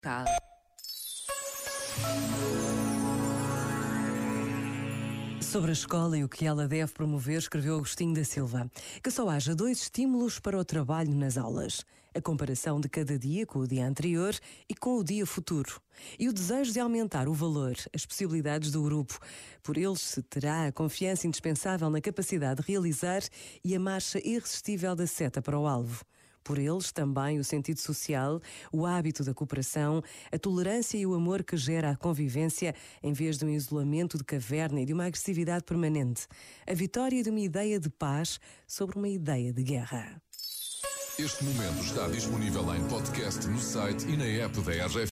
Tá. Sobre a escola e o que ela deve promover, escreveu Agostinho da Silva. Que só haja dois estímulos para o trabalho nas aulas: a comparação de cada dia com o dia anterior e com o dia futuro. E o desejo de aumentar o valor, as possibilidades do grupo. Por eles se terá a confiança indispensável na capacidade de realizar e a marcha irresistível da seta para o alvo. Por eles também o sentido social, o hábito da cooperação, a tolerância e o amor que gera a convivência em vez de um isolamento de caverna e de uma agressividade permanente. A vitória de uma ideia de paz sobre uma ideia de guerra. Este momento está disponível em podcast no site e na app da RGF.